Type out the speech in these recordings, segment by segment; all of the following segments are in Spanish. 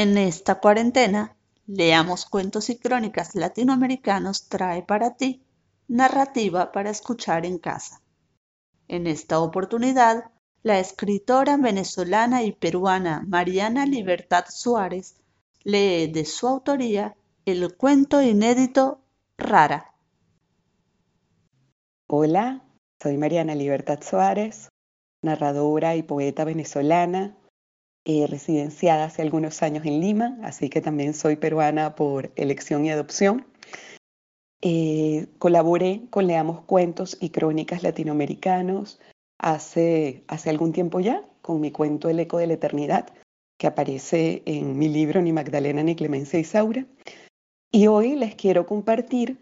En esta cuarentena, Leamos Cuentos y Crónicas Latinoamericanos trae para ti narrativa para escuchar en casa. En esta oportunidad, la escritora venezolana y peruana Mariana Libertad Suárez lee de su autoría el cuento inédito Rara. Hola, soy Mariana Libertad Suárez, narradora y poeta venezolana, eh, residenciada hace algunos años en Lima, así que también soy peruana por elección y adopción. Eh, colaboré con Leamos Cuentos y Crónicas Latinoamericanos hace, hace algún tiempo ya, con mi cuento El Eco de la Eternidad, que aparece en mi libro Ni Magdalena ni Clemencia Isaura. Y hoy les quiero compartir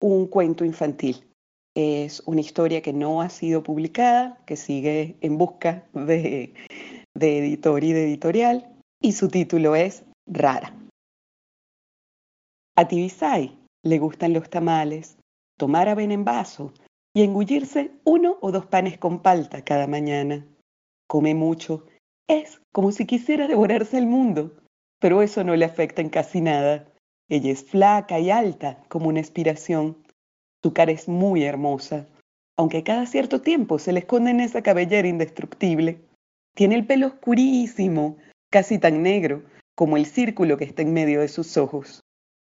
un cuento infantil. Es una historia que no ha sido publicada, que sigue en busca de, de editor y de editorial, y su título es Rara. A Tibisay le gustan los tamales, tomar avena en vaso y engullirse uno o dos panes con palta cada mañana. Come mucho, es como si quisiera devorarse el mundo, pero eso no le afecta en casi nada. Ella es flaca y alta como una inspiración. Su cara es muy hermosa, aunque cada cierto tiempo se le esconde en esa cabellera indestructible. Tiene el pelo oscurísimo, casi tan negro como el círculo que está en medio de sus ojos.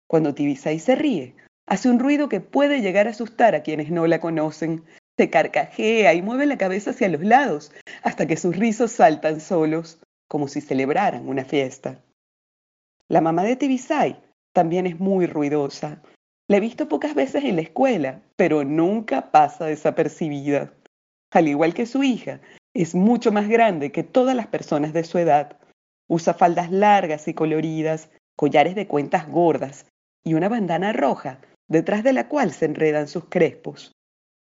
Cuando Tibisay se ríe, hace un ruido que puede llegar a asustar a quienes no la conocen. Se carcajea y mueve la cabeza hacia los lados hasta que sus rizos saltan solos, como si celebraran una fiesta. La mamá de Tibisay también es muy ruidosa. La he visto pocas veces en la escuela, pero nunca pasa desapercibida. Al igual que su hija, es mucho más grande que todas las personas de su edad. Usa faldas largas y coloridas, collares de cuentas gordas y una bandana roja, detrás de la cual se enredan sus crespos.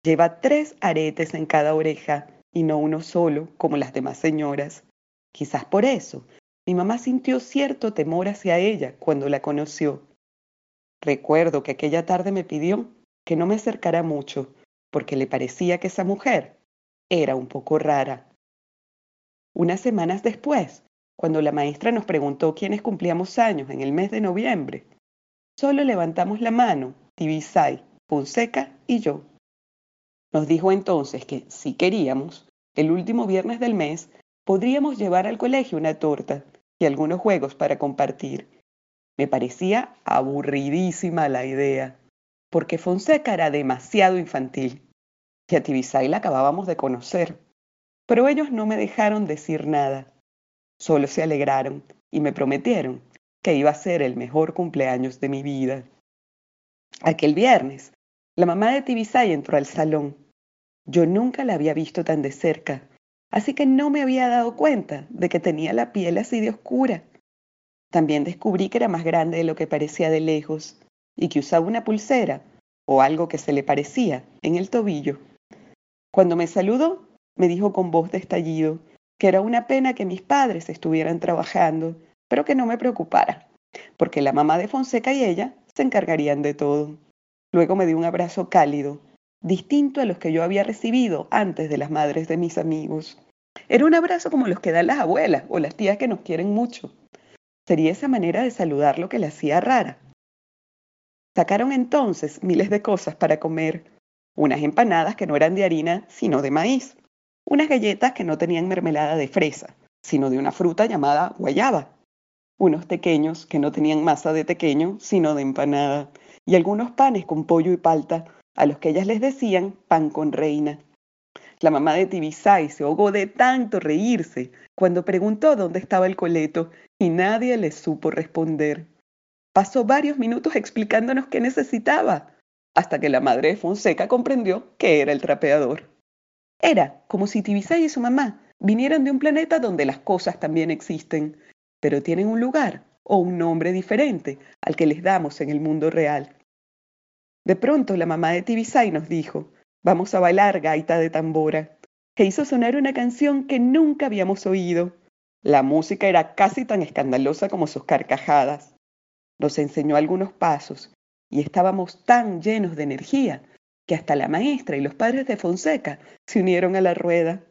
Lleva tres aretes en cada oreja y no uno solo, como las demás señoras. Quizás por eso, mi mamá sintió cierto temor hacia ella cuando la conoció. Recuerdo que aquella tarde me pidió que no me acercara mucho, porque le parecía que esa mujer era un poco rara. Unas semanas después, cuando la maestra nos preguntó quiénes cumplíamos años en el mes de noviembre, solo levantamos la mano, Tibisay, Fonseca y yo. Nos dijo entonces que, si queríamos, el último viernes del mes podríamos llevar al colegio una torta y algunos juegos para compartir. Me parecía aburridísima la idea, porque Fonseca era demasiado infantil que a Tibisay la acabábamos de conocer. Pero ellos no me dejaron decir nada. Solo se alegraron y me prometieron que iba a ser el mejor cumpleaños de mi vida. Aquel viernes, la mamá de Tibisay entró al salón. Yo nunca la había visto tan de cerca, así que no me había dado cuenta de que tenía la piel así de oscura. También descubrí que era más grande de lo que parecía de lejos y que usaba una pulsera o algo que se le parecía en el tobillo. Cuando me saludó, me dijo con voz de estallido que era una pena que mis padres estuvieran trabajando, pero que no me preocupara, porque la mamá de Fonseca y ella se encargarían de todo. Luego me dio un abrazo cálido, distinto a los que yo había recibido antes de las madres de mis amigos. Era un abrazo como los que dan las abuelas o las tías que nos quieren mucho. Sería esa manera de saludar lo que le hacía rara. Sacaron entonces miles de cosas para comer, unas empanadas que no eran de harina, sino de maíz, unas galletas que no tenían mermelada de fresa, sino de una fruta llamada guayaba, unos tequeños que no tenían masa de tequeño, sino de empanada, y algunos panes con pollo y palta, a los que ellas les decían pan con reina. La mamá de Tibisay se ahogó de tanto reírse cuando preguntó dónde estaba el coleto y nadie le supo responder. Pasó varios minutos explicándonos qué necesitaba, hasta que la madre de Fonseca comprendió que era el trapeador. Era como si Tibisay y su mamá vinieran de un planeta donde las cosas también existen, pero tienen un lugar o un nombre diferente al que les damos en el mundo real. De pronto la mamá de Tibisay nos dijo, vamos a bailar gaita de tambora, que hizo sonar una canción que nunca habíamos oído. La música era casi tan escandalosa como sus carcajadas. Nos enseñó algunos pasos y estábamos tan llenos de energía que hasta la maestra y los padres de Fonseca se unieron a la rueda.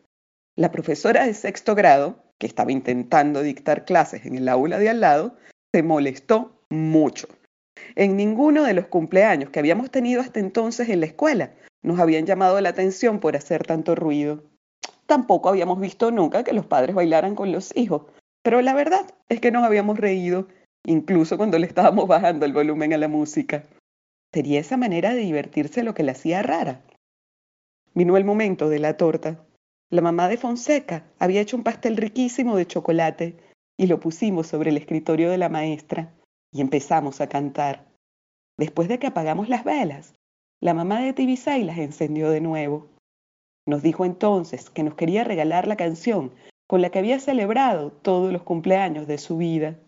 La profesora de sexto grado, que estaba intentando dictar clases en el aula de al lado, se molestó mucho. En ninguno de los cumpleaños que habíamos tenido hasta entonces en la escuela nos habían llamado la atención por hacer tanto ruido. Tampoco habíamos visto nunca que los padres bailaran con los hijos, pero la verdad es que nos habíamos reído, incluso cuando le estábamos bajando el volumen a la música. Sería esa manera de divertirse lo que la hacía rara. Vino el momento de la torta. La mamá de Fonseca había hecho un pastel riquísimo de chocolate y lo pusimos sobre el escritorio de la maestra y empezamos a cantar. Después de que apagamos las velas, la mamá de Tibisay las encendió de nuevo. Nos dijo entonces que nos quería regalar la canción con la que había celebrado todos los cumpleaños de su vida.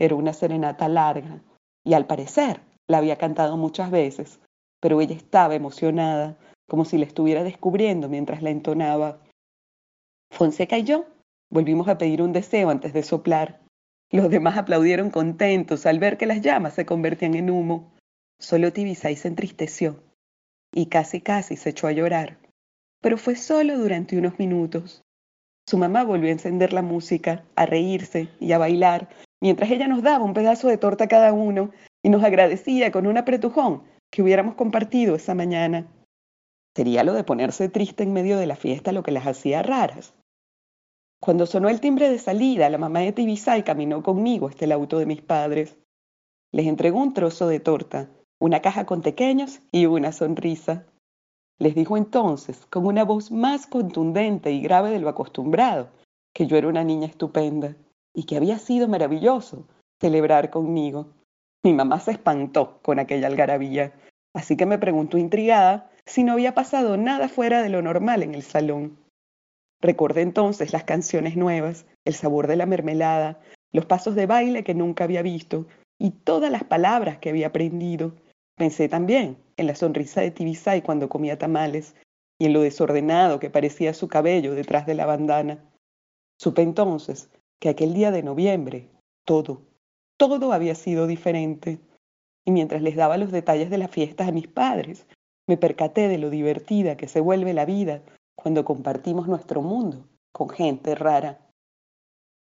Era una serenata larga y al parecer la había cantado muchas veces, pero ella estaba emocionada, como si la estuviera descubriendo mientras la entonaba. Fonseca y yo volvimos a pedir un deseo antes de soplar. Los demás aplaudieron contentos al ver que las llamas se convertían en humo. Solo Tibisay se entristeció y casi casi se echó a llorar pero fue solo durante unos minutos. Su mamá volvió a encender la música, a reírse y a bailar, mientras ella nos daba un pedazo de torta a cada uno y nos agradecía con un apretujón que hubiéramos compartido esa mañana. Sería lo de ponerse triste en medio de la fiesta lo que las hacía raras. Cuando sonó el timbre de salida, la mamá de Tibisay caminó conmigo hasta el auto de mis padres. Les entregó un trozo de torta, una caja con pequeños y una sonrisa. Les dijo entonces, con una voz más contundente y grave de lo acostumbrado, que yo era una niña estupenda y que había sido maravilloso celebrar conmigo. Mi mamá se espantó con aquella algarabía, así que me preguntó intrigada si no había pasado nada fuera de lo normal en el salón. Recordé entonces las canciones nuevas, el sabor de la mermelada, los pasos de baile que nunca había visto y todas las palabras que había aprendido. Pensé también en la sonrisa de Tibisay cuando comía tamales y en lo desordenado que parecía su cabello detrás de la bandana. Supe entonces que aquel día de noviembre todo, todo había sido diferente. Y mientras les daba los detalles de las fiestas a mis padres, me percaté de lo divertida que se vuelve la vida cuando compartimos nuestro mundo con gente rara.